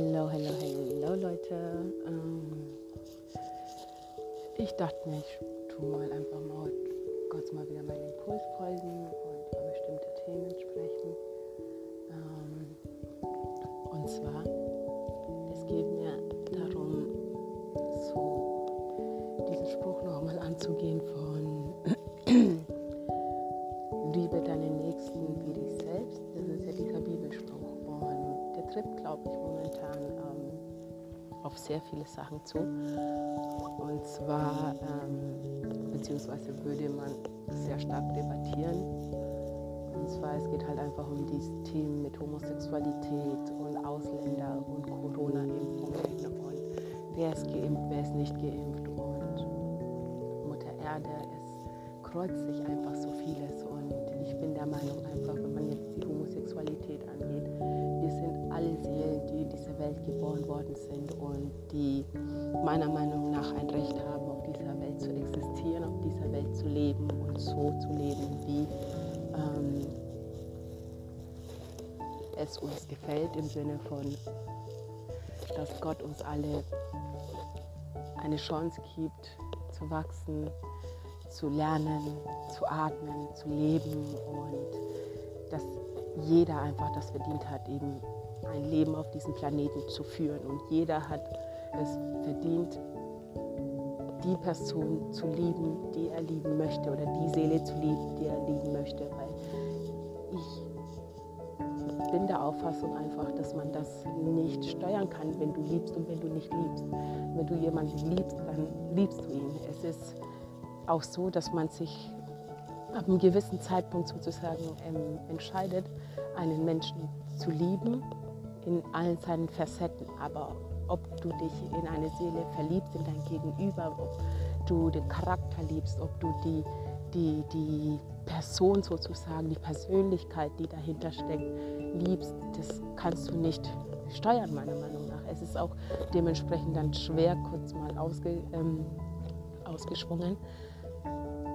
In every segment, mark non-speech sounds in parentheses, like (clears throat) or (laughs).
Hello, hello, hello Leute. Ähm, ich dachte mir, ich tue mal einfach mal kurz mal wieder meinen Impuls folgen und über bestimmte Themen sprechen. Ähm, und zwar, es geht mir darum, so diesen Spruch nochmal anzugehen von (clears throat) Liebe deinen Nächsten wie dich selbst. Trifft, glaube ich, momentan ähm, auf sehr viele Sachen zu. Und zwar, ähm, beziehungsweise würde man sehr stark debattieren. Und zwar, es geht halt einfach um diese Themen mit Homosexualität und Ausländer und Corona-Impfungen und wer ist geimpft, wer ist nicht geimpft und Mutter Erde, es kreuzt sich einfach so vieles und ich bin der Meinung einfach, wenn man jetzt es uns gefällt, im Sinne von, dass Gott uns alle eine Chance gibt, zu wachsen, zu lernen, zu atmen, zu leben und dass jeder einfach das verdient hat, eben ein Leben auf diesem Planeten zu führen. Und jeder hat es verdient, die Person zu lieben, die er lieben möchte oder die Seele zu lieben, die er lieben möchte. Weil ich bin der Auffassung einfach, dass man das nicht steuern kann, wenn du liebst und wenn du nicht liebst. Wenn du jemanden liebst, dann liebst du ihn. Es ist auch so, dass man sich ab einem gewissen Zeitpunkt sozusagen ähm, entscheidet, einen Menschen zu lieben in allen seinen Facetten. Aber ob du dich in eine Seele verliebst, in dein Gegenüber, ob du den Charakter liebst, ob du die, die, die Person sozusagen, die Persönlichkeit, die dahinter steckt, liebst, das kannst du nicht steuern, meiner Meinung nach. Es ist auch dementsprechend dann schwer, kurz mal ausge, ähm, ausgeschwungen,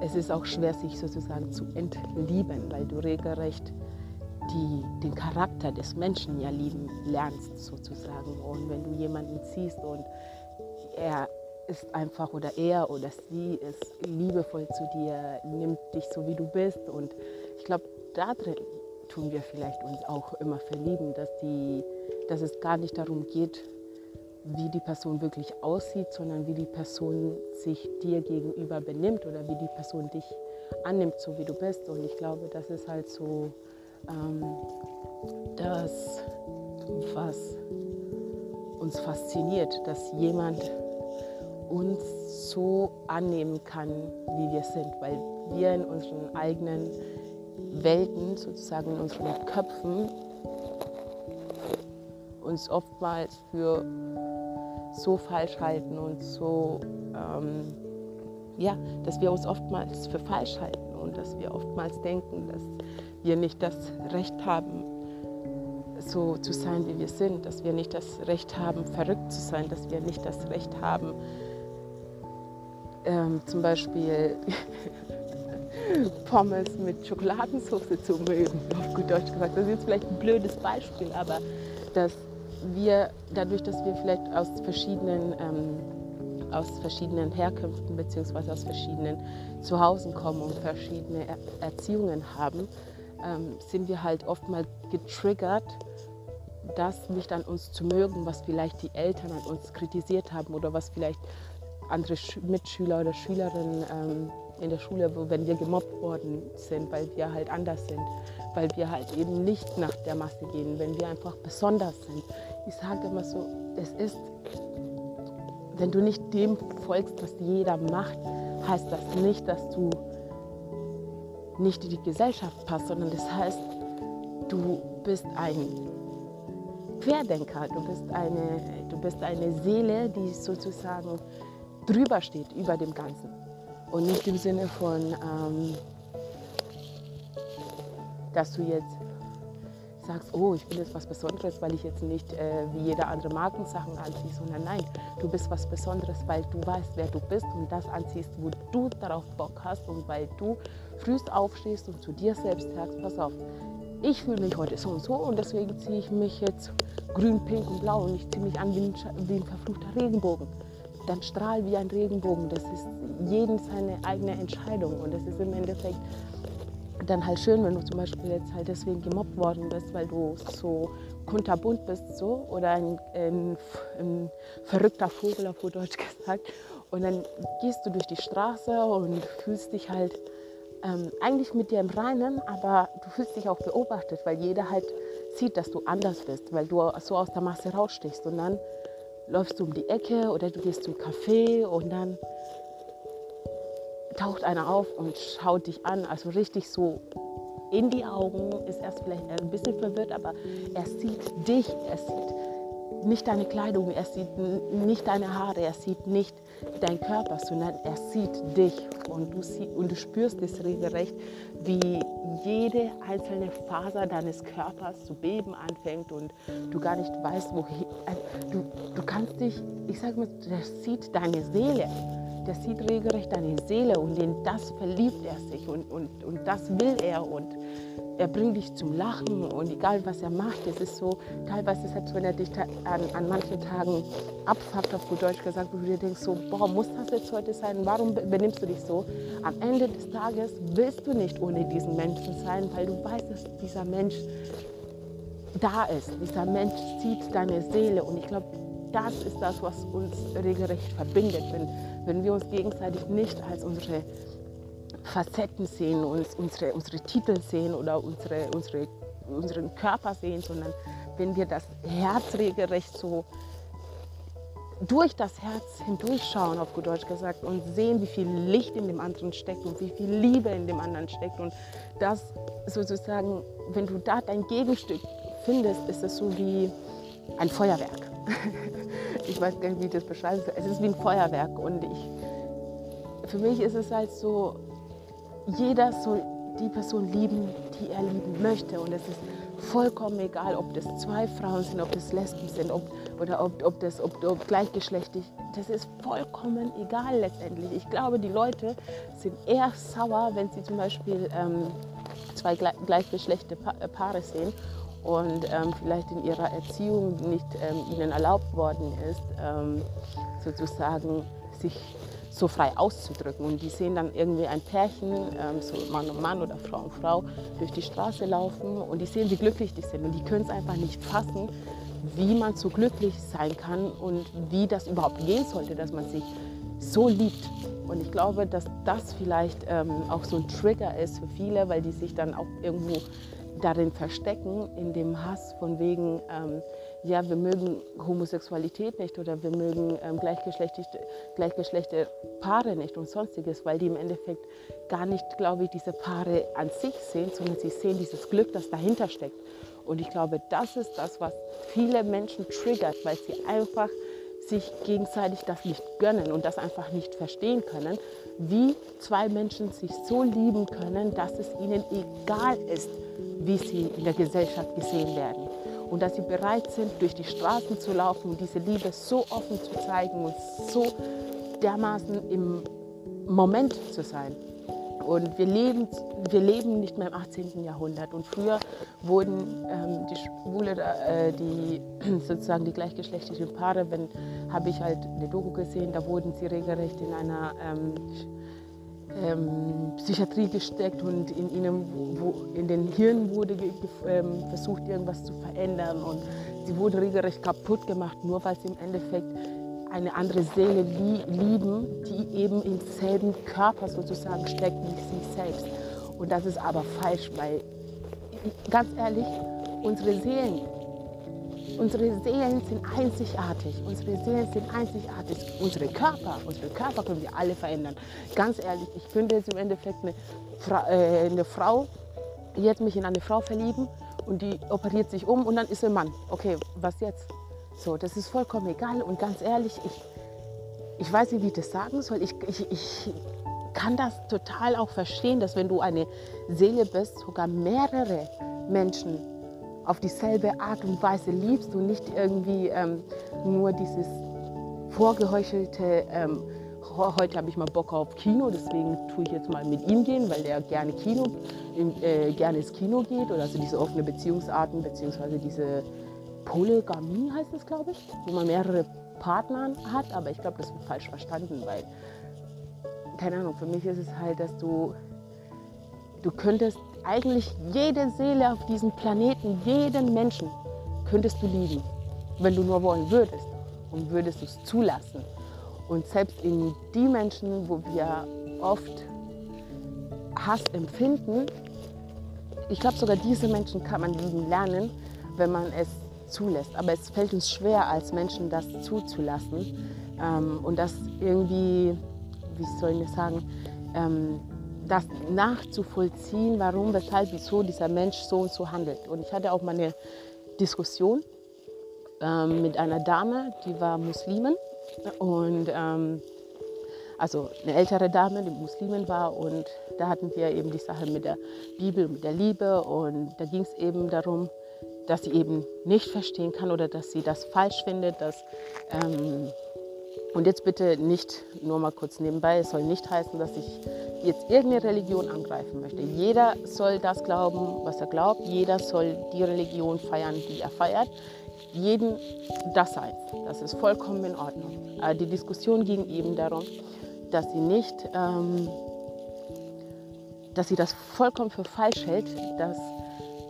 es ist auch schwer, sich sozusagen zu entlieben, weil du regelrecht die, den Charakter des Menschen ja lieben lernst sozusagen. Und wenn du jemanden siehst und er ist einfach oder er oder sie ist liebevoll zu dir, nimmt dich so wie du bist. Und ich glaube, da drin tun wir vielleicht uns auch immer verlieben, dass, die, dass es gar nicht darum geht, wie die Person wirklich aussieht, sondern wie die Person sich dir gegenüber benimmt oder wie die Person dich annimmt, so wie du bist. Und ich glaube, das ist halt so ähm, das, was uns fasziniert, dass jemand uns so annehmen kann, wie wir sind, weil wir in unseren eigenen Welten, sozusagen in unseren Köpfen, uns oftmals für so falsch halten und so, ähm, ja, dass wir uns oftmals für falsch halten und dass wir oftmals denken, dass wir nicht das Recht haben, so zu sein, wie wir sind, dass wir nicht das Recht haben, verrückt zu sein, dass wir nicht das Recht haben, ähm, zum Beispiel Pommes mit Schokoladensauce zu mögen, auf gut Deutsch gesagt. Das ist jetzt vielleicht ein blödes Beispiel, aber dass wir, dadurch, dass wir vielleicht aus verschiedenen, ähm, aus verschiedenen Herkünften bzw. aus verschiedenen Zuhause kommen und verschiedene er Erziehungen haben, ähm, sind wir halt oft mal getriggert, das nicht an uns zu mögen, was vielleicht die Eltern an uns kritisiert haben oder was vielleicht andere Sch Mitschüler oder Schülerinnen ähm, in der Schule, wenn wir gemobbt worden sind, weil wir halt anders sind, weil wir halt eben nicht nach der Masse gehen, wenn wir einfach besonders sind. Ich sage immer so, es ist, wenn du nicht dem folgst, was jeder macht, heißt das nicht, dass du nicht in die Gesellschaft passt, sondern das heißt, du bist ein Querdenker, du bist eine, du bist eine Seele, die sozusagen drüber steht, über dem Ganzen. Und nicht im Sinne von, ähm, dass du jetzt sagst, oh, ich bin jetzt was Besonderes, weil ich jetzt nicht äh, wie jeder andere Markensachen anziehe, sondern nein, du bist was Besonderes, weil du weißt, wer du bist und das anziehst, wo du darauf Bock hast und weil du frühst aufstehst und zu dir selbst sagst, pass auf, ich fühle mich heute so und so und deswegen ziehe ich mich jetzt grün, pink und blau und ich ziehe mich an wie ein, wie ein verfluchter Regenbogen. Dann strahl wie ein Regenbogen. Das ist jedem seine eigene Entscheidung und das ist im Endeffekt dann halt schön, wenn du zum Beispiel jetzt halt deswegen gemobbt worden bist, weil du so kunterbunt bist so oder ein, ein, ein verrückter Vogel auf Deutsch gesagt und dann gehst du durch die Straße und fühlst dich halt ähm, eigentlich mit dir im Reinen, aber du fühlst dich auch beobachtet, weil jeder halt sieht, dass du anders bist, weil du so aus der Masse rausstichst. Und dann läufst du um die Ecke oder du gehst zum Café und dann taucht einer auf und schaut dich an, also richtig so in die Augen, ist erst vielleicht ein bisschen verwirrt, aber er sieht dich, er sieht nicht deine Kleidung, er sieht nicht deine Haare, er sieht nicht deinen Körper, sondern er sieht dich und du, sie, und du spürst es regelrecht, wie jede einzelne Faser deines Körpers zu beben anfängt und du gar nicht weißt, wohin. Du, du kannst dich, ich sage mal, der sieht deine Seele. Der sieht regelrecht deine Seele und in das verliebt er sich und, und, und das will er und er bringt dich zum Lachen und egal was er macht, es ist so, teilweise selbst wenn er dich an, an manchen Tagen abfuckt, auf gut Deutsch gesagt, wo du dir denkst, so, boah, muss das jetzt heute sein, warum benimmst du dich so? Am Ende des Tages willst du nicht ohne diesen Menschen sein, weil du weißt, dass dieser Mensch da ist. Dieser Mensch sieht deine Seele und ich glaube, das ist das, was uns regelrecht verbindet, wenn, wenn wir uns gegenseitig nicht als unsere Facetten sehen, uns, unsere, unsere Titel sehen oder unsere, unsere, unseren Körper sehen, sondern wenn wir das Herz regelrecht so durch das Herz hindurchschauen, auf gut Deutsch gesagt, und sehen, wie viel Licht in dem anderen steckt und wie viel Liebe in dem anderen steckt. Und das sozusagen, wenn du da dein Gegenstück findest, ist es so wie ein Feuerwerk. (laughs) ich weiß gar nicht, wie ich das beschreiben soll. Es ist wie ein Feuerwerk. Und ich, für mich ist es halt so, jeder soll die Person lieben, die er lieben möchte. Und es ist vollkommen egal, ob das zwei Frauen sind, ob das Lesben sind ob, oder ob, ob das ob, ob gleichgeschlechtlich. Das ist vollkommen egal letztendlich. Ich glaube, die Leute sind eher sauer, wenn sie zum Beispiel ähm, zwei gleichgeschlechtliche äh, Paare sehen und ähm, vielleicht in ihrer Erziehung nicht ähm, ihnen erlaubt worden ist, ähm, sozusagen sich so frei auszudrücken. Und die sehen dann irgendwie ein Pärchen, ähm, so Mann und Mann oder Frau und Frau, durch die Straße laufen und die sehen, wie glücklich die sind. Und die können es einfach nicht fassen, wie man so glücklich sein kann und wie das überhaupt gehen sollte, dass man sich so liebt. Und ich glaube, dass das vielleicht ähm, auch so ein Trigger ist für viele, weil die sich dann auch irgendwo darin verstecken, in dem Hass von wegen, ähm, ja, wir mögen Homosexualität nicht oder wir mögen ähm, gleichgeschlechtliche, Paare nicht und sonstiges, weil die im Endeffekt gar nicht, glaube ich, diese Paare an sich sehen, sondern sie sehen dieses Glück, das dahinter steckt. Und ich glaube, das ist das, was viele Menschen triggert, weil sie einfach sich gegenseitig das nicht gönnen und das einfach nicht verstehen können, wie zwei Menschen sich so lieben können, dass es ihnen egal ist, wie sie in der Gesellschaft gesehen werden und dass sie bereit sind, durch die Straßen zu laufen und diese Liebe so offen zu zeigen und so dermaßen im Moment zu sein. Und wir leben, wir leben nicht mehr im 18. Jahrhundert. Und früher wurden ähm, die Schwule, äh, die (clears throat) sozusagen die gleichgeschlechtlichen Paare, wenn habe ich halt eine Doku gesehen, da wurden sie regelrecht in einer ähm, ähm, Psychiatrie gesteckt und in ihnen, wo, in den Hirn wurde ähm, versucht, irgendwas zu verändern und sie wurden regelrecht kaputt gemacht, nur weil sie im Endeffekt eine andere Seele lie lieben, die eben im selben Körper sozusagen steckt wie sie selbst. Und das ist aber falsch, weil ganz ehrlich, unsere Seelen Unsere Seelen sind einzigartig. Unsere Seelen sind einzigartig. Unsere Körper, unsere Körper können wir alle verändern. Ganz ehrlich, ich könnte jetzt im Endeffekt eine, Fra äh, eine Frau, jetzt mich in eine Frau verlieben und die operiert sich um und dann ist ein Mann. Okay, was jetzt? So, das ist vollkommen egal. Und ganz ehrlich, ich, ich weiß nicht, wie ich das sagen soll. Ich, ich, ich kann das total auch verstehen, dass wenn du eine Seele bist, sogar mehrere Menschen auf dieselbe Art und Weise liebst und nicht irgendwie ähm, nur dieses vorgeheuchelte, ähm, heute habe ich mal Bock auf Kino, deswegen tue ich jetzt mal mit ihm gehen, weil der gerne Kino, äh, gerne ins Kino geht oder also diese offene Beziehungsarten beziehungsweise diese Polygamie heißt es, glaube ich, wo man mehrere Partner hat, aber ich glaube, das wird falsch verstanden, weil, keine Ahnung, für mich ist es halt, dass du, du könntest eigentlich jede Seele auf diesem Planeten, jeden Menschen, könntest du lieben, wenn du nur wollen würdest und würdest es zulassen. Und selbst in die Menschen, wo wir oft Hass empfinden, ich glaube sogar diese Menschen kann man lieben lernen, wenn man es zulässt. Aber es fällt uns schwer als Menschen, das zuzulassen ähm, und das irgendwie, wie soll ich das sagen, ähm, das nachzuvollziehen, warum, weshalb, wieso dieser Mensch so und so handelt. Und ich hatte auch mal eine Diskussion ähm, mit einer Dame, die war Muslimin. Und ähm, also eine ältere Dame, die Muslimin war. Und da hatten wir eben die Sache mit der Bibel, mit der Liebe. Und da ging es eben darum, dass sie eben nicht verstehen kann oder dass sie das falsch findet, dass ähm, und jetzt bitte nicht, nur mal kurz nebenbei, es soll nicht heißen, dass ich jetzt irgendeine Religion angreifen möchte. Jeder soll das glauben, was er glaubt. Jeder soll die Religion feiern, die er feiert. Jeden das sein. Das ist vollkommen in Ordnung. Aber die Diskussion ging eben darum, dass sie nicht, ähm, dass sie das vollkommen für falsch hält, dass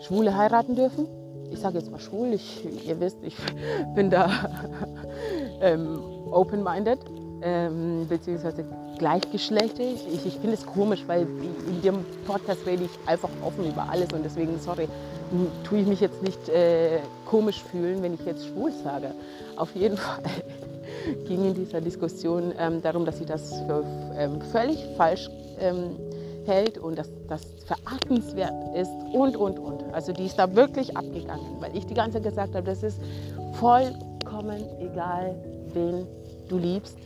Schwule heiraten dürfen. Ich sage jetzt mal schwul, ich, ihr wisst, ich (laughs) bin da (laughs) ähm, open-minded, ähm, beziehungsweise gleichgeschlechtlich. Ich, ich finde es komisch, weil in dem Podcast rede ich einfach offen über alles und deswegen, sorry, tue ich mich jetzt nicht äh, komisch fühlen, wenn ich jetzt schwul sage. Auf jeden (laughs) Fall ging in dieser Diskussion ähm, darum, dass sie das für ähm, völlig falsch ähm, hält und dass das verachtenswert ist und, und, und. Also die ist da wirklich abgegangen, weil ich die ganze Zeit gesagt habe, das ist vollkommen egal, wen du liebst.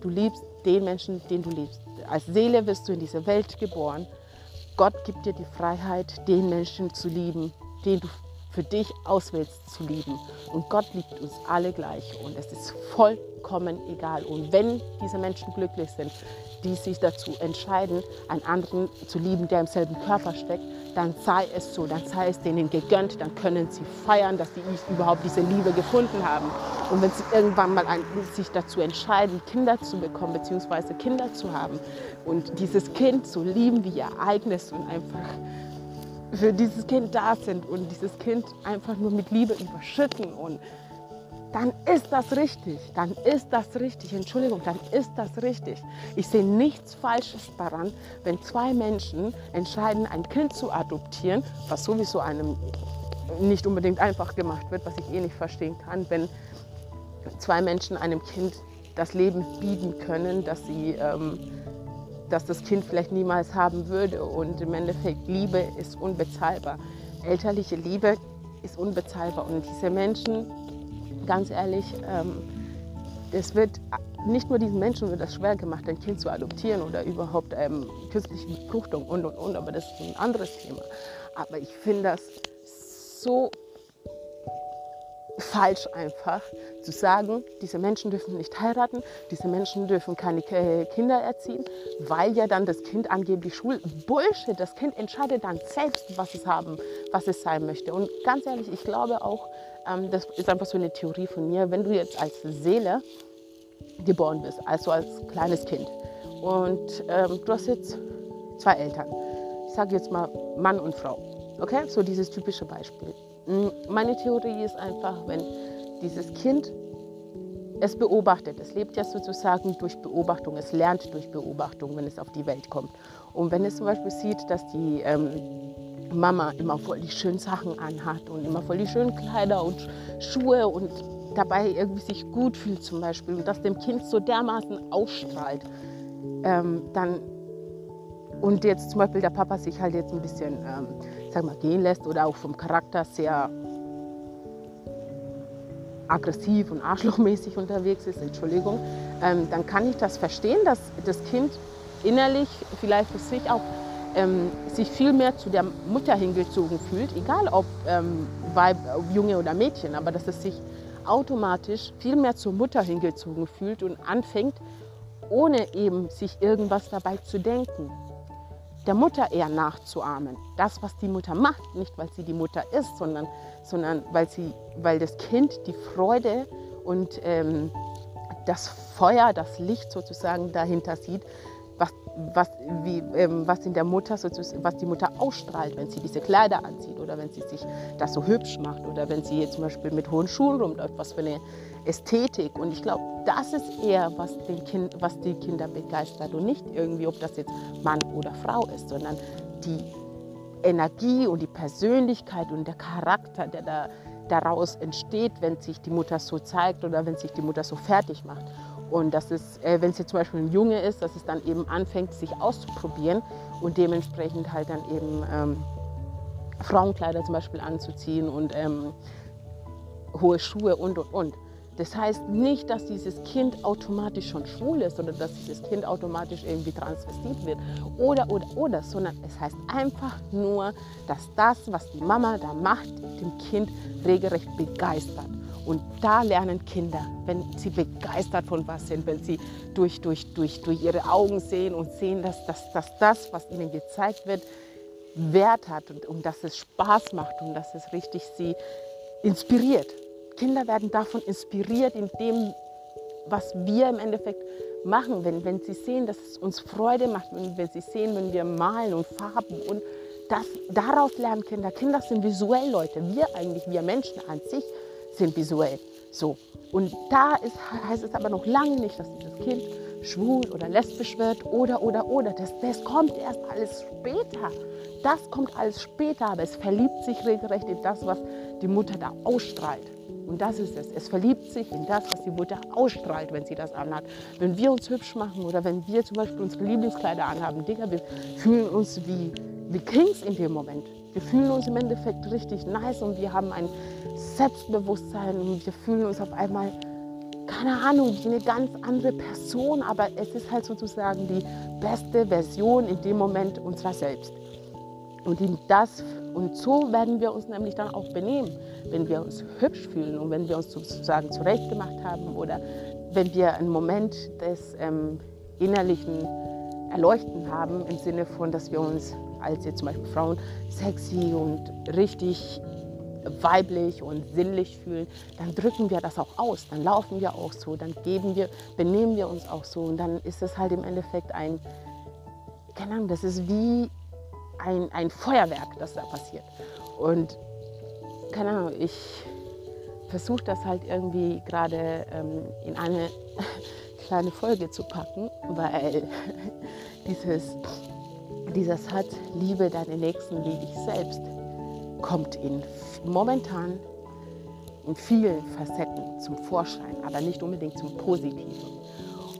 Du liebst den Menschen, den du liebst. Als Seele wirst du in diese Welt geboren. Gott gibt dir die Freiheit, den Menschen zu lieben, den du für dich auswählst zu lieben. Und Gott liebt uns alle gleich und es ist vollkommen egal. Und wenn diese Menschen glücklich sind, die sich dazu entscheiden, einen anderen zu lieben, der im selben Körper steckt, dann sei es so, dann sei es denen gegönnt, dann können sie feiern, dass sie überhaupt diese Liebe gefunden haben. Und wenn sie irgendwann mal ein, sich dazu entscheiden, Kinder zu bekommen, beziehungsweise Kinder zu haben und dieses Kind zu lieben wie ihr eigenes und einfach für dieses Kind da sind und dieses Kind einfach nur mit Liebe überschütten und dann ist das richtig, dann ist das richtig, Entschuldigung, dann ist das richtig. Ich sehe nichts Falsches daran, wenn zwei Menschen entscheiden, ein Kind zu adoptieren, was sowieso einem nicht unbedingt einfach gemacht wird, was ich eh nicht verstehen kann, wenn zwei Menschen einem Kind das Leben bieten können, dass sie ähm, dass das Kind vielleicht niemals haben würde. Und im Endeffekt, Liebe ist unbezahlbar. Elterliche Liebe ist unbezahlbar. Und diese Menschen, ganz ehrlich, ähm, es wird nicht nur diesen Menschen wird das schwer gemacht, ein Kind zu adoptieren oder überhaupt ähm, künstliche Befruchtung und und und, aber das ist ein anderes Thema. Aber ich finde das so falsch einfach zu sagen, diese Menschen dürfen nicht heiraten, diese Menschen dürfen keine Kinder erziehen, weil ja dann das Kind angeblich schwul. Bullshit, das Kind entscheidet dann selbst, was es haben, was es sein möchte. Und ganz ehrlich, ich glaube auch, ähm, das ist einfach so eine Theorie von mir, wenn du jetzt als Seele geboren bist, also als kleines Kind, und ähm, du hast jetzt zwei Eltern, ich sage jetzt mal Mann und Frau, okay, so dieses typische Beispiel. Meine Theorie ist einfach, wenn dieses Kind es beobachtet, es lebt ja sozusagen durch Beobachtung, es lernt durch Beobachtung, wenn es auf die Welt kommt. Und wenn es zum Beispiel sieht, dass die ähm, Mama immer voll die schönen Sachen anhat und immer voll die schönen Kleider und Schuhe und dabei irgendwie sich gut fühlt zum Beispiel und das dem Kind so dermaßen ausstrahlt, ähm, dann und jetzt zum Beispiel der Papa sich halt jetzt ein bisschen ähm, sag mal, gehen lässt oder auch vom Charakter sehr aggressiv und arschlochmäßig unterwegs ist, Entschuldigung, ähm, dann kann ich das verstehen, dass das Kind innerlich vielleicht für sich auch ähm, sich viel mehr zu der Mutter hingezogen fühlt, egal ob, ähm, Weib, Junge oder Mädchen, aber dass es sich automatisch viel mehr zur Mutter hingezogen fühlt und anfängt, ohne eben sich irgendwas dabei zu denken der Mutter eher nachzuahmen. Das, was die Mutter macht, nicht weil sie die Mutter ist, sondern, sondern weil, sie, weil das Kind die Freude und ähm, das Feuer, das Licht sozusagen dahinter sieht, was, wie, ähm, was in der Mutter was die Mutter ausstrahlt, wenn sie diese Kleider anzieht oder wenn sie sich das so hübsch macht oder wenn sie zum Beispiel mit hohen Schuhen rumläuft, was für eine Ästhetik. Und ich glaube, das ist eher, was, den kind, was die Kinder begeistert und nicht irgendwie, ob das jetzt Mann oder Frau ist, sondern die Energie und die Persönlichkeit und der Charakter, der da daraus entsteht, wenn sich die Mutter so zeigt oder wenn sich die Mutter so fertig macht. Und das ist, äh, wenn es jetzt zum Beispiel ein Junge ist, dass es dann eben anfängt, sich auszuprobieren und dementsprechend halt dann eben ähm, Frauenkleider zum Beispiel anzuziehen und ähm, hohe Schuhe und und und. Das heißt nicht, dass dieses Kind automatisch schon schwul ist oder dass dieses Kind automatisch irgendwie transvestit wird oder, oder, oder, sondern es heißt einfach nur, dass das, was die Mama da macht, dem Kind regelrecht begeistert. Und da lernen Kinder, wenn sie begeistert von was sind, wenn sie durch, durch, durch, durch ihre Augen sehen und sehen, dass, dass, dass das, was ihnen gezeigt wird, Wert hat und, und dass es Spaß macht und dass es richtig sie inspiriert. Kinder werden davon inspiriert, in dem, was wir im Endeffekt machen, wenn, wenn sie sehen, dass es uns Freude macht, wenn, wenn sie sehen, wenn wir malen und Farben und das, daraus lernen Kinder. Kinder sind visuell Leute. Wir eigentlich, wir Menschen an sich sind visuell. So. Und da ist, heißt es aber noch lange nicht, dass dieses Kind schwul oder lesbisch wird oder, oder, oder. Das, das kommt erst alles später. Das kommt alles später, aber es verliebt sich regelrecht in das, was die Mutter da ausstrahlt. Und das ist es. Es verliebt sich in das, was die Mutter ausstrahlt, wenn sie das anhat. Wenn wir uns hübsch machen oder wenn wir zum Beispiel unsere Lieblingskleider anhaben, Digga, wir fühlen uns wie, wie Kings in dem Moment. Wir fühlen uns im Endeffekt richtig nice und wir haben ein Selbstbewusstsein und wir fühlen uns auf einmal, keine Ahnung, wie eine ganz andere Person, aber es ist halt sozusagen die beste Version in dem Moment unserer selbst. Und, das, und so werden wir uns nämlich dann auch benehmen, wenn wir uns hübsch fühlen und wenn wir uns sozusagen zurechtgemacht haben oder wenn wir einen Moment des ähm, innerlichen Erleuchten haben, im Sinne von, dass wir uns als jetzt zum Beispiel Frauen sexy und richtig weiblich und sinnlich fühlen, dann drücken wir das auch aus, dann laufen wir auch so, dann geben wir, benehmen wir uns auch so und dann ist es halt im Endeffekt ein, keine Ahnung, das ist wie ein, ein Feuerwerk, das da passiert. Und keine Ahnung, ich versuche das halt irgendwie gerade ähm, in eine (laughs) kleine Folge zu packen, weil (laughs) dieses, dieser Satz, liebe deine Nächsten wie dich selbst, kommt in, momentan in vielen Facetten zum Vorschein, aber nicht unbedingt zum Positiven.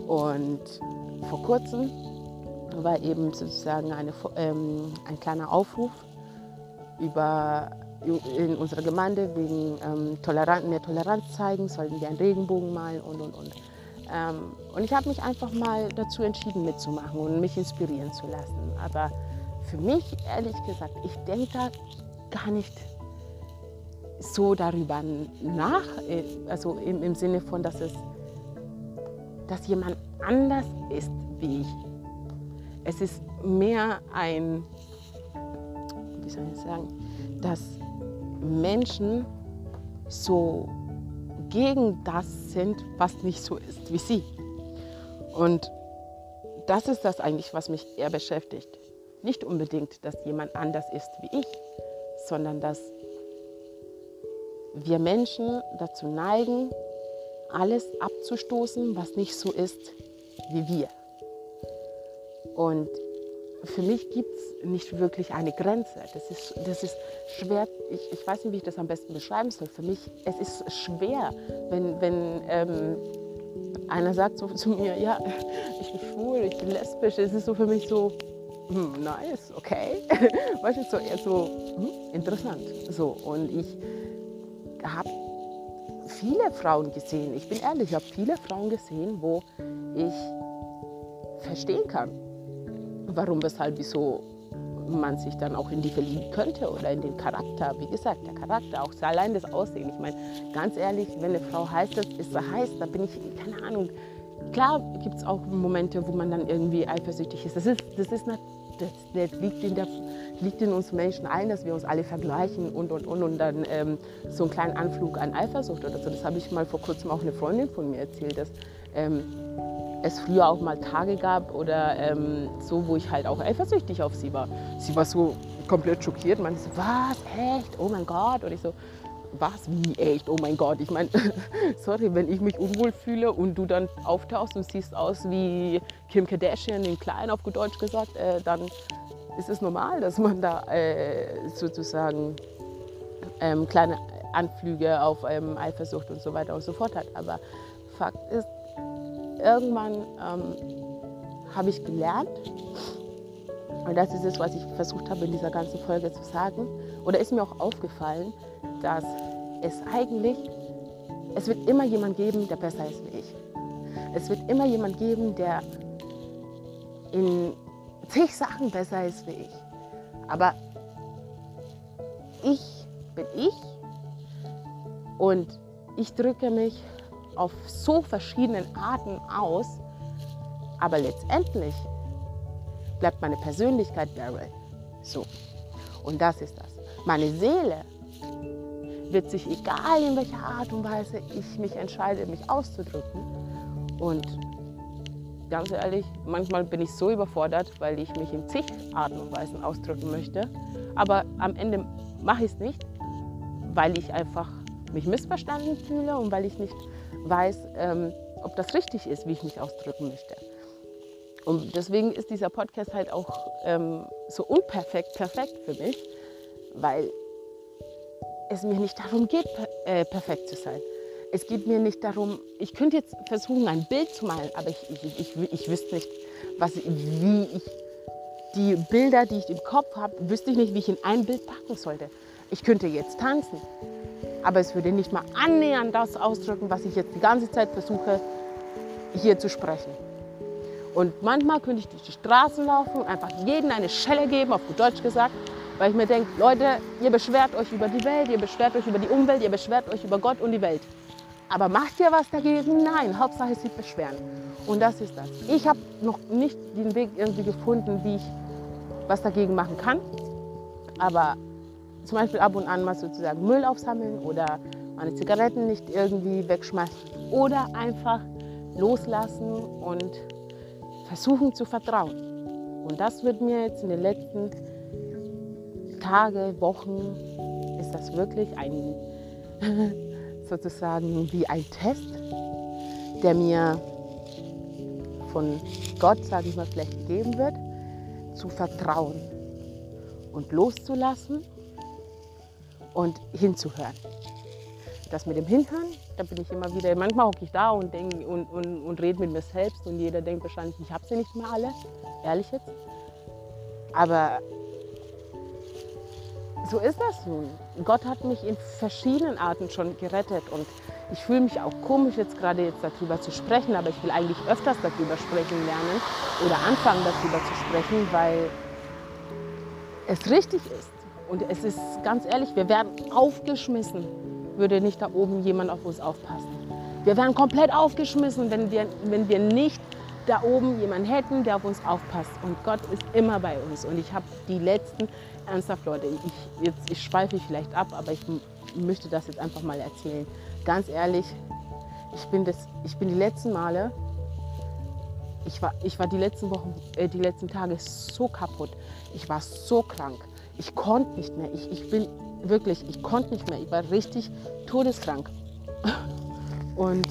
Und vor kurzem war eben sozusagen eine, ähm, ein kleiner Aufruf über, in unserer Gemeinde wegen ähm, Toleranz, mehr Toleranz zeigen, sollten wir einen Regenbogen malen und und und. Ähm, und ich habe mich einfach mal dazu entschieden mitzumachen und mich inspirieren zu lassen. Aber für mich, ehrlich gesagt, ich denke da gar nicht so darüber nach, äh, also im, im Sinne von, dass es, dass jemand anders ist wie ich. Es ist mehr ein, wie soll ich sagen, dass Menschen so gegen das sind, was nicht so ist wie sie. Und das ist das eigentlich, was mich eher beschäftigt. Nicht unbedingt, dass jemand anders ist wie ich, sondern dass wir Menschen dazu neigen, alles abzustoßen, was nicht so ist wie wir. Und für mich gibt es nicht wirklich eine Grenze. Das ist, das ist schwer, ich, ich weiß nicht, wie ich das am besten beschreiben soll. Für mich, es ist schwer, wenn, wenn ähm, einer sagt so zu mir, ja, ich bin schwul, ich bin lesbisch. Es ist so für mich so, hm, nice, okay. (laughs) weißt du, so eher so hm, interessant. So, und ich habe viele Frauen gesehen, ich bin ehrlich, ich habe viele Frauen gesehen, wo ich verstehen kann, warum, weshalb, wieso man sich dann auch in die verlieben könnte oder in den Charakter. Wie gesagt, der Charakter, auch allein das Aussehen. Ich meine, ganz ehrlich, wenn eine Frau heiß ist, ist sie heiß, da bin ich, keine Ahnung. Klar gibt es auch Momente, wo man dann irgendwie eifersüchtig ist. Das ist, das ist das, das liegt, in der, liegt in uns Menschen ein, dass wir uns alle vergleichen und und und und dann ähm, so einen kleinen Anflug an Eifersucht oder so. Das habe ich mal vor kurzem auch eine Freundin von mir erzählt, dass ähm, es früher auch mal Tage gab oder ähm, so, wo ich halt auch eifersüchtig auf sie war. Sie war so komplett schockiert, meinte so, was, echt, oh mein Gott. Und ich so, was, wie echt, oh mein Gott. Ich meine, (laughs) sorry, wenn ich mich unwohl fühle und du dann auftauchst und siehst aus wie Kim Kardashian in klein, auf gut Deutsch gesagt, äh, dann ist es normal, dass man da äh, sozusagen ähm, kleine Anflüge auf ähm, Eifersucht und so weiter und so fort hat. Aber Fakt ist, irgendwann ähm, habe ich gelernt, und das ist es, was ich versucht habe in dieser ganzen Folge zu sagen, oder ist mir auch aufgefallen, dass es eigentlich, es wird immer jemand geben, der besser ist wie ich. Es wird immer jemand geben, der in zig Sachen besser ist wie ich. Aber ich bin ich und ich drücke mich auf so verschiedenen Arten aus, aber letztendlich bleibt meine Persönlichkeit Daryl. So. Und das ist das. Meine Seele wird sich, egal in welcher Art und Weise ich mich entscheide, mich auszudrücken. Und ganz ehrlich, manchmal bin ich so überfordert, weil ich mich in zig Arten und Weisen ausdrücken möchte. Aber am Ende mache ich es nicht, weil ich einfach mich missverstanden fühle und weil ich nicht weiß, ähm, ob das richtig ist, wie ich mich ausdrücken möchte. Und deswegen ist dieser Podcast halt auch ähm, so unperfekt perfekt für mich, weil es mir nicht darum geht, per äh, perfekt zu sein. Es geht mir nicht darum, ich könnte jetzt versuchen, ein Bild zu malen, aber ich, ich, ich, ich wüsste nicht, was, wie ich die Bilder, die ich im Kopf habe, wüsste ich nicht, wie ich in ein Bild packen sollte. Ich könnte jetzt tanzen, aber es würde nicht mal annähernd das ausdrücken, was ich jetzt die ganze Zeit versuche, hier zu sprechen. Und manchmal könnte ich durch die Straßen laufen und einfach jedem eine Schelle geben, auf gut Deutsch gesagt, weil ich mir denke, Leute, ihr beschwert euch über die Welt, ihr beschwert euch über die Umwelt, ihr beschwert euch über Gott und die Welt. Aber macht ihr was dagegen? Nein, Hauptsache sie beschweren. Und das ist das. Ich habe noch nicht den Weg irgendwie gefunden, wie ich was dagegen machen kann. Aber zum Beispiel ab und an mal sozusagen Müll aufsammeln oder meine Zigaretten nicht irgendwie wegschmeißen oder einfach loslassen und versuchen zu vertrauen. Und das wird mir jetzt in den letzten Tagen, Wochen, ist das wirklich ein (laughs) sozusagen wie ein Test, der mir von Gott, sage ich mal, vielleicht gegeben wird, zu vertrauen und loszulassen und hinzuhören. Das mit dem Hinhören, da bin ich immer wieder, manchmal hocke ich da und, denk, und, und, und rede mit mir selbst und jeder denkt wahrscheinlich, ich habe sie nicht mehr alle, ehrlich jetzt. Aber so ist das nun. Gott hat mich in verschiedenen Arten schon gerettet und ich fühle mich auch komisch, jetzt gerade jetzt darüber zu sprechen, aber ich will eigentlich öfters darüber sprechen lernen oder anfangen darüber zu sprechen, weil es richtig ist. Und es ist ganz ehrlich, wir werden aufgeschmissen, würde nicht da oben jemand auf uns aufpassen. Wir wären komplett aufgeschmissen, wenn wir, wenn wir nicht da oben jemanden hätten, der auf uns aufpasst. Und Gott ist immer bei uns. Und ich habe die letzten, ernsthaft Leute, ich, jetzt, ich schweife vielleicht ab, aber ich möchte das jetzt einfach mal erzählen. Ganz ehrlich, ich bin, das, ich bin die letzten Male, ich war, ich war die letzten Wochen, äh, die letzten Tage so kaputt. Ich war so krank. Ich konnte nicht mehr. Ich, ich bin wirklich, ich konnte nicht mehr. Ich war richtig todeskrank. Und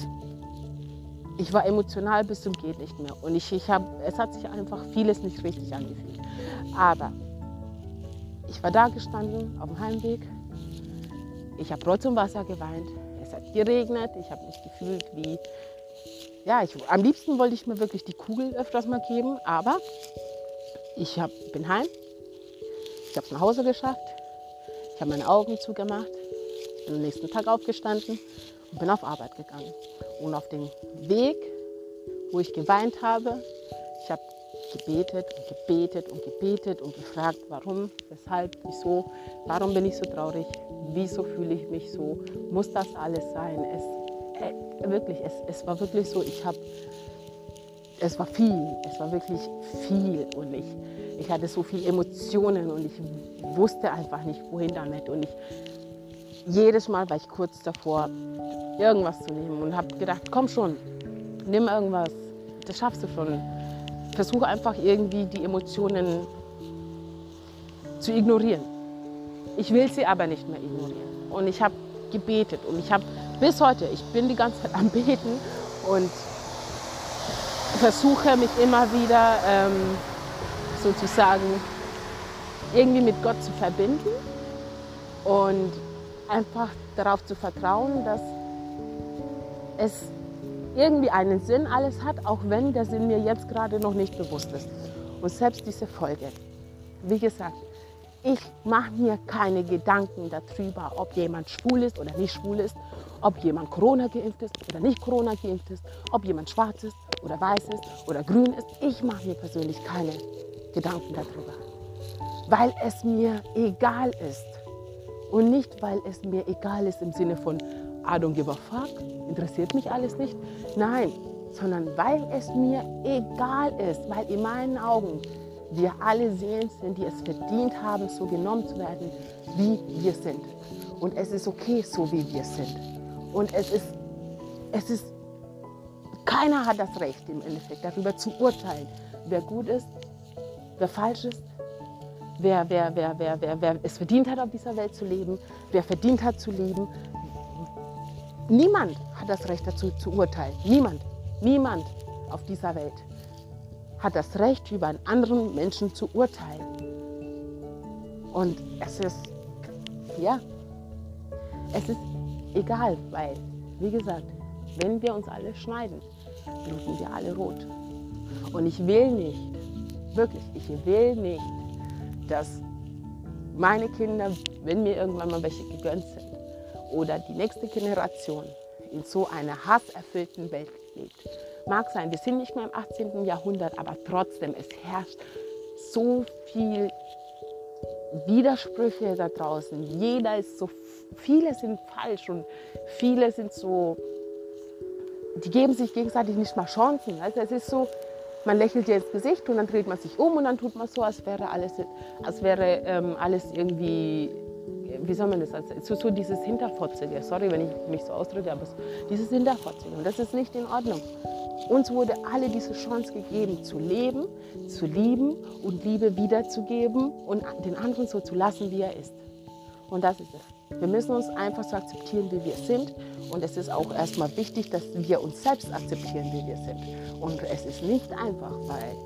ich war emotional bis zum geht nicht mehr. Und ich, ich hab, es hat sich einfach vieles nicht richtig angefühlt. Aber ich war da gestanden auf dem Heimweg. Ich habe Rotz und Wasser geweint. Es hat geregnet. Ich habe mich gefühlt wie, ja, ich, am liebsten wollte ich mir wirklich die Kugel öfters mal geben. Aber ich hab, bin heim. Ich habe es nach Hause geschafft. Ich habe meine Augen zugemacht. Bin am nächsten Tag aufgestanden und bin auf Arbeit gegangen. Und auf dem Weg, wo ich geweint habe, ich habe gebetet und gebetet und gebetet und gefragt, warum, weshalb, wieso, warum bin ich so traurig, wieso fühle ich mich so, muss das alles sein? Es, äh, wirklich, es, es war wirklich so, ich habe es war viel, es war wirklich viel und ich, ich hatte so viele Emotionen und ich wusste einfach nicht, wohin damit. Und ich, jedes Mal war ich kurz davor, irgendwas zu nehmen und habe gedacht, komm schon, nimm irgendwas, das schaffst du schon. Versuche einfach irgendwie die Emotionen zu ignorieren. Ich will sie aber nicht mehr ignorieren. Und ich habe gebetet und ich habe bis heute, ich bin die ganze Zeit am Beten und versuche mich immer wieder ähm, sozusagen irgendwie mit Gott zu verbinden und einfach darauf zu vertrauen, dass es irgendwie einen Sinn alles hat, auch wenn der Sinn mir jetzt gerade noch nicht bewusst ist. Und selbst diese Folge, wie gesagt, ich mache mir keine Gedanken darüber, ob jemand schwul ist oder nicht schwul ist, ob jemand Corona geimpft ist oder nicht Corona geimpft ist, ob jemand schwarz ist oder weiß ist oder grün ist. Ich mache mir persönlich keine Gedanken darüber, weil es mir egal ist. Und nicht, weil es mir egal ist im Sinne von, I don't give a fuck, interessiert mich alles nicht. Nein, sondern weil es mir egal ist, weil in meinen Augen wir alle Seelen sind, die es verdient haben, so genommen zu werden, wie wir sind. Und es ist okay, so wie wir sind. Und es ist, es ist, keiner hat das Recht im Endeffekt darüber zu urteilen, wer gut ist, wer falsch ist, wer, wer, wer, wer, wer, wer es verdient hat, auf dieser Welt zu leben, wer verdient hat zu leben. Niemand hat das Recht dazu zu urteilen. Niemand. Niemand auf dieser Welt hat das Recht, über einen anderen Menschen zu urteilen. Und es ist, ja, es ist egal, weil, wie gesagt, wenn wir uns alle schneiden, bluten wir alle rot. Und ich will nicht, wirklich, ich will nicht, dass meine Kinder, wenn mir irgendwann mal welche gegönnt sind, oder die nächste Generation in so einer hasserfüllten Welt lebt. Mag sein, wir sind nicht mehr im 18. Jahrhundert, aber trotzdem, es herrscht so viel Widersprüche da draußen. Jeder ist so, viele sind falsch und viele sind so, die geben sich gegenseitig nicht mal Chancen. Also es ist so, man lächelt dir ins Gesicht und dann dreht man sich um und dann tut man so, als wäre alles, als wäre ähm, alles irgendwie wie soll man das sagen, so, so dieses Hinterfotzige, sorry, wenn ich mich so ausdrücke, aber so, dieses Hinterfotzige und das ist nicht in Ordnung. Uns wurde alle diese Chance gegeben, zu leben, zu lieben und Liebe wiederzugeben und den anderen so zu lassen, wie er ist. Und das ist es. Wir müssen uns einfach so akzeptieren, wie wir sind. Und es ist auch erstmal wichtig, dass wir uns selbst akzeptieren, wie wir sind. Und es ist nicht einfach, weil,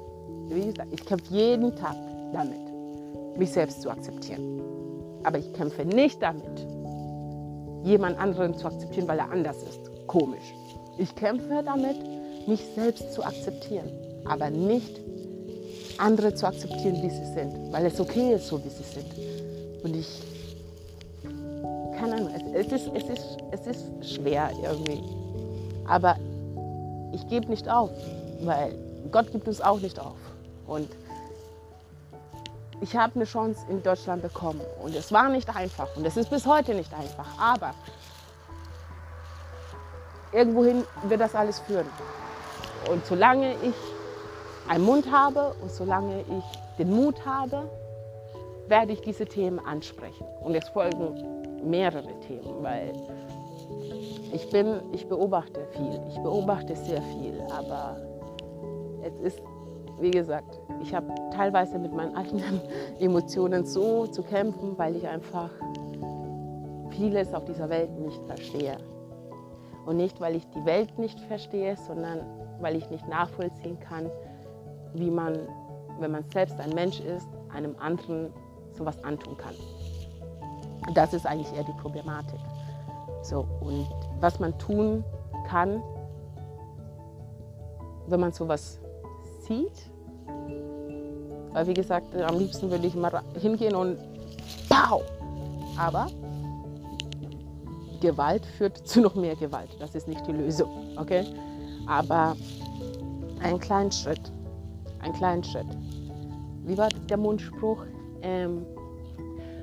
wie gesagt, ich kämpfe jeden Tag damit, mich selbst zu akzeptieren. Aber ich kämpfe nicht damit, jemand anderen zu akzeptieren, weil er anders ist. Komisch. Ich kämpfe damit, mich selbst zu akzeptieren, aber nicht andere zu akzeptieren, wie sie sind, weil es okay ist, so wie sie sind. Und ich, es, ist, es, ist, es ist schwer irgendwie. Aber ich gebe nicht auf, weil Gott gibt uns auch nicht auf. Und ich habe eine Chance in Deutschland bekommen und es war nicht einfach und es ist bis heute nicht einfach, aber irgendwohin wird das alles führen. Und solange ich einen Mund habe und solange ich den Mut habe, werde ich diese Themen ansprechen. Und es folgen mehrere Themen, weil ich bin, ich beobachte viel, ich beobachte sehr viel, aber es ist, wie gesagt, ich habe teilweise mit meinen eigenen (laughs) Emotionen so zu kämpfen, weil ich einfach vieles auf dieser Welt nicht verstehe. Und nicht, weil ich die Welt nicht verstehe, sondern weil ich nicht nachvollziehen kann, wie man, wenn man selbst ein Mensch ist, einem anderen sowas antun kann. Das ist eigentlich eher die Problematik. So, und was man tun kann, wenn man sowas sieht, weil wie gesagt, am liebsten würde ich mal hingehen und pow! Aber Gewalt führt (laughs) zu noch mehr Gewalt. Das ist nicht die Lösung. Okay? Aber einen kleinen Schritt. Einen kleinen Schritt. Wie war der Mundspruch? Ähm,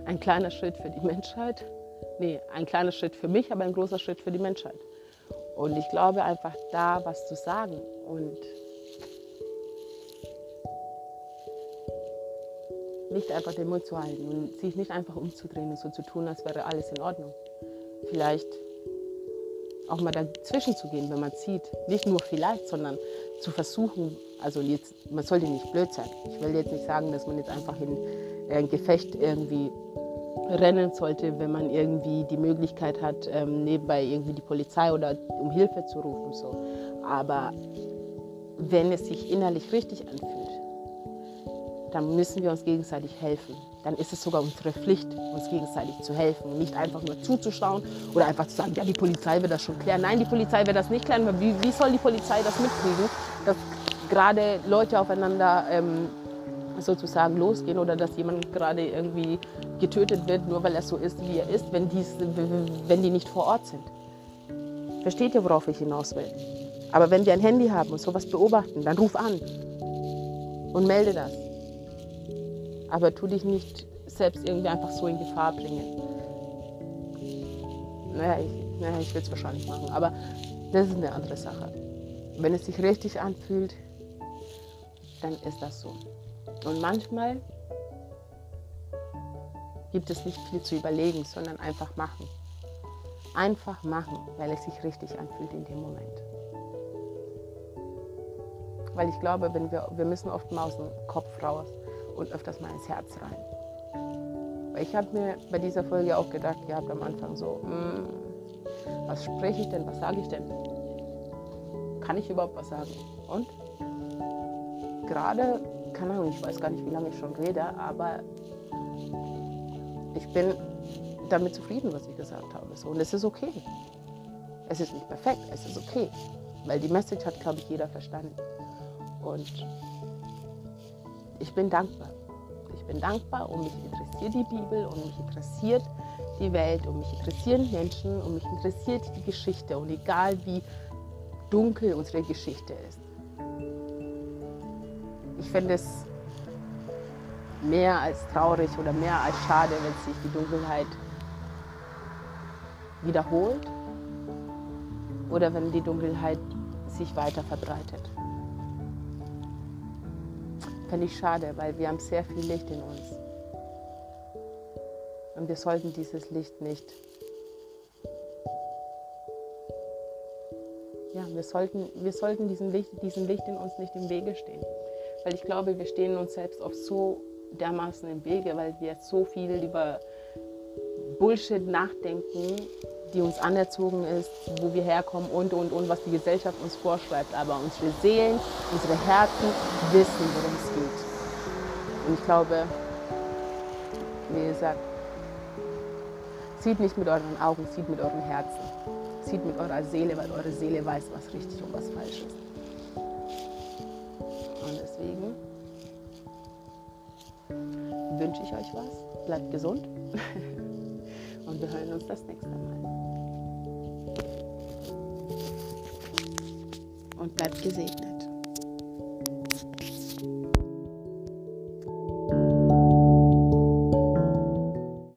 ein kleiner Schritt für die Menschheit. Nee, ein kleiner Schritt für mich, aber ein großer Schritt für die Menschheit. Und ich glaube einfach da was zu sagen. Und nicht einfach den Mund zu halten und sich nicht einfach umzudrehen und so zu tun, als wäre alles in Ordnung. Vielleicht auch mal dazwischen zu gehen, wenn man sieht. Nicht nur vielleicht, sondern zu versuchen, also jetzt, man sollte nicht blöd sein. Ich will jetzt nicht sagen, dass man jetzt einfach hin, ein Gefecht irgendwie rennen sollte, wenn man irgendwie die Möglichkeit hat, ähm, nebenbei irgendwie die Polizei oder um Hilfe zu rufen. So. Aber wenn es sich innerlich richtig anfühlt, dann müssen wir uns gegenseitig helfen. Dann ist es sogar unsere Pflicht, uns gegenseitig zu helfen. Nicht einfach nur zuzuschauen oder einfach zu sagen, ja, die Polizei wird das schon klären. Nein, die Polizei wird das nicht klären. Wie, wie soll die Polizei das mitkriegen, dass gerade Leute aufeinander ähm, sozusagen losgehen oder dass jemand gerade irgendwie getötet wird, nur weil er so ist, wie er ist, wenn, dies, wenn die nicht vor Ort sind. Versteht ihr, worauf ich hinaus will? Aber wenn wir ein Handy haben und sowas beobachten, dann ruf an und melde das. Aber tu dich nicht selbst irgendwie einfach so in Gefahr bringen. Naja, ich, naja, ich will es wahrscheinlich machen, aber das ist eine andere Sache. Wenn es sich richtig anfühlt, dann ist das so. Und manchmal gibt es nicht viel zu überlegen, sondern einfach machen. Einfach machen, weil es sich richtig anfühlt in dem Moment. Weil ich glaube, wenn wir, wir müssen oft mal aus dem Kopf raus und öfters mal ins Herz rein. Weil ich habe mir bei dieser Folge auch gedacht gehabt am Anfang so, hm, was spreche ich denn, was sage ich denn? Kann ich überhaupt was sagen? Und gerade keine Ahnung, ich weiß gar nicht, wie lange ich schon rede, aber ich bin damit zufrieden, was ich gesagt habe. So, und es ist okay. Es ist nicht perfekt, es ist okay. Weil die Message hat, glaube ich, jeder verstanden. Und ich bin dankbar. Ich bin dankbar und mich interessiert die Bibel und mich interessiert die Welt und mich interessieren Menschen und mich interessiert die Geschichte. Und egal wie dunkel unsere Geschichte ist, ich finde es mehr als traurig oder mehr als schade, wenn sich die Dunkelheit wiederholt oder wenn die Dunkelheit sich weiter verbreitet. Finde ich schade, weil wir haben sehr viel Licht in uns. Und wir sollten dieses Licht nicht, ja, wir sollten, wir sollten diesem Licht, diesem Licht in uns nicht im Wege stehen. Weil ich glaube, wir stehen uns selbst oft so dermaßen im Wege, weil wir so viel über Bullshit nachdenken, die uns anerzogen ist, wo wir herkommen und, und, und, was die Gesellschaft uns vorschreibt. Aber unsere Seelen, unsere Herzen wissen, worum es geht. Und ich glaube, wie gesagt, sieht nicht mit euren Augen, sieht mit euren Herzen. Sieht mit eurer Seele, weil eure Seele weiß, was richtig und was falsch ist. Wünsche ich euch was. Bleibt gesund. (laughs) Und wir hören uns das nächste Mal. Und bleibt gesegnet.